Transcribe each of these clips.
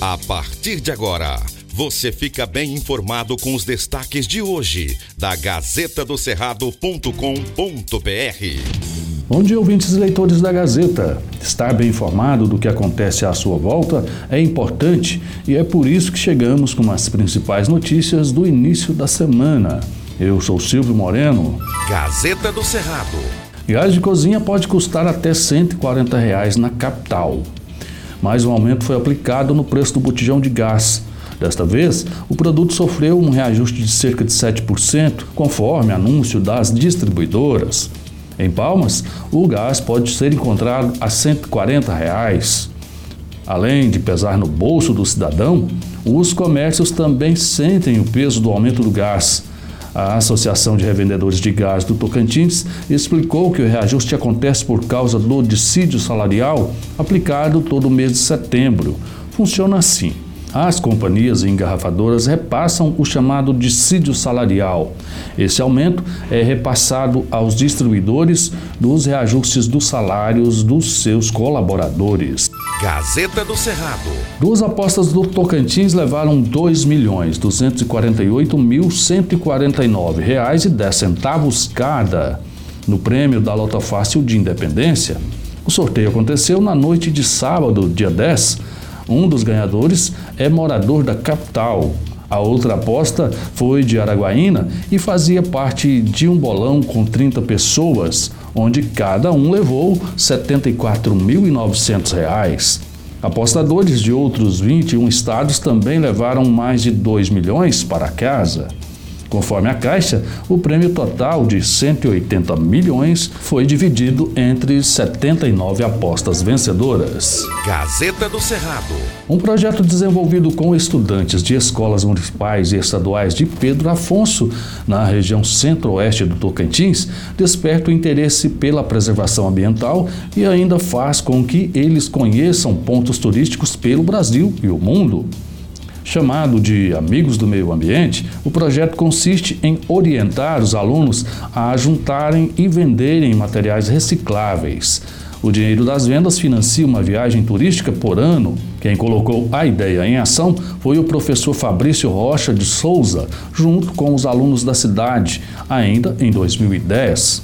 A partir de agora, você fica bem informado com os destaques de hoje da Gazeta do Cerrado.com.br. Bom dia, ouvintes e leitores da Gazeta. Estar bem informado do que acontece à sua volta é importante e é por isso que chegamos com as principais notícias do início da semana. Eu sou Silvio Moreno. Gazeta do Cerrado. Gás de cozinha pode custar até 140 reais na capital. Mais um aumento foi aplicado no preço do botijão de gás. Desta vez, o produto sofreu um reajuste de cerca de 7%, conforme anúncio das distribuidoras. Em Palmas, o gás pode ser encontrado a 140 reais. Além de pesar no bolso do cidadão, os comércios também sentem o peso do aumento do gás. A Associação de Revendedores de Gás do Tocantins explicou que o reajuste acontece por causa do dissídio salarial aplicado todo mês de setembro. Funciona assim. As companhias engarrafadoras repassam o chamado dissídio salarial. Esse aumento é repassado aos distribuidores dos reajustes dos salários dos seus colaboradores. Gazeta do Cerrado. Duas apostas do Tocantins levaram 2 milhões 248 mil 149 reais e 10 centavos cada no prêmio da Lota Fácil de Independência. O sorteio aconteceu na noite de sábado, dia 10 um dos ganhadores é morador da capital. A outra aposta foi de Araguaína e fazia parte de um bolão com 30 pessoas, onde cada um levou R$ 74.900. Apostadores de outros 21 estados também levaram mais de 2 milhões para casa. Conforme a Caixa, o prêmio total de 180 milhões foi dividido entre 79 apostas vencedoras. Gazeta do Cerrado. Um projeto desenvolvido com estudantes de escolas municipais e estaduais de Pedro Afonso, na região centro-oeste do Tocantins, desperta o interesse pela preservação ambiental e ainda faz com que eles conheçam pontos turísticos pelo Brasil e o mundo. Chamado de Amigos do Meio Ambiente, o projeto consiste em orientar os alunos a juntarem e venderem materiais recicláveis. O dinheiro das vendas financia uma viagem turística por ano. Quem colocou a ideia em ação foi o professor Fabrício Rocha de Souza, junto com os alunos da cidade, ainda em 2010.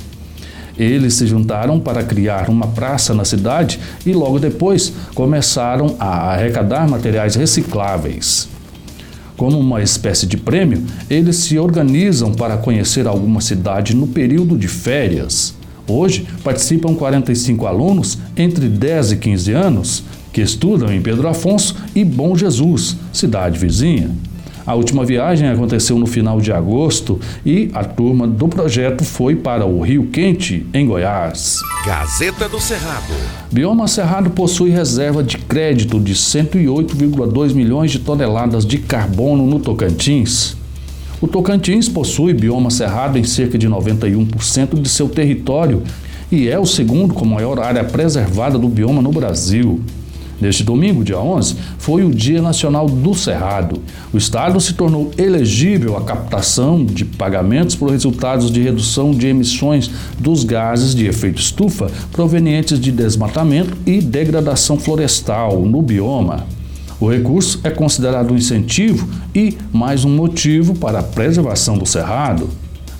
Eles se juntaram para criar uma praça na cidade e logo depois começaram a arrecadar materiais recicláveis. Como uma espécie de prêmio, eles se organizam para conhecer alguma cidade no período de férias. Hoje participam 45 alunos entre 10 e 15 anos que estudam em Pedro Afonso e Bom Jesus, cidade vizinha. A última viagem aconteceu no final de agosto e a turma do projeto foi para o Rio Quente, em Goiás. Gazeta do Cerrado. Bioma Cerrado possui reserva de crédito de 108,2 milhões de toneladas de carbono no Tocantins. O Tocantins possui bioma cerrado em cerca de 91% de seu território e é o segundo com maior área preservada do bioma no Brasil. Neste domingo, dia 11, foi o Dia Nacional do Cerrado. O Estado se tornou elegível à captação de pagamentos por resultados de redução de emissões dos gases de efeito estufa provenientes de desmatamento e degradação florestal no bioma. O recurso é considerado um incentivo e mais um motivo para a preservação do cerrado.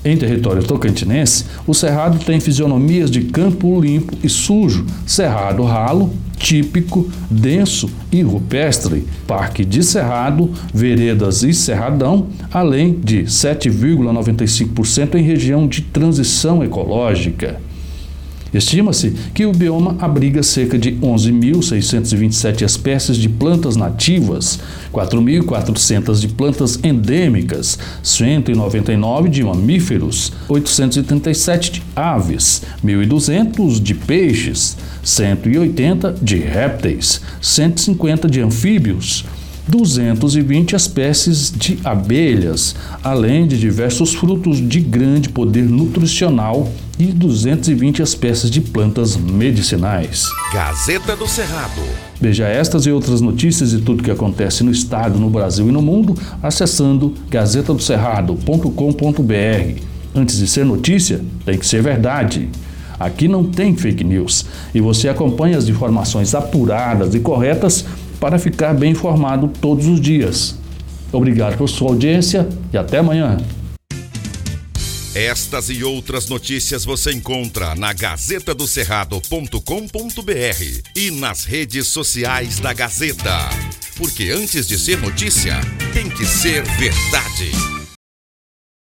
Em território tocantinense, o cerrado tem fisionomias de campo limpo e sujo, cerrado ralo, típico, denso e rupestre, parque de cerrado, veredas e cerradão, além de 7,95% em região de transição ecológica. Estima-se que o bioma abriga cerca de 11.627 espécies de plantas nativas, 4.400 de plantas endêmicas, 199 de mamíferos, 837 de aves, 1.200 de peixes, 180 de répteis, 150 de anfíbios, 220 espécies de abelhas, além de diversos frutos de grande poder nutricional e 220 espécies de plantas medicinais. Gazeta do Cerrado. Veja estas e outras notícias e tudo que acontece no estado, no Brasil e no mundo acessando gazetadocerrado.com.br. Antes de ser notícia, tem que ser verdade. Aqui não tem fake news e você acompanha as informações apuradas e corretas para ficar bem informado todos os dias. Obrigado por sua audiência e até amanhã. Estas e outras notícias você encontra na gazetadocerrado.com.br e nas redes sociais da Gazeta. Porque antes de ser notícia, tem que ser verdade.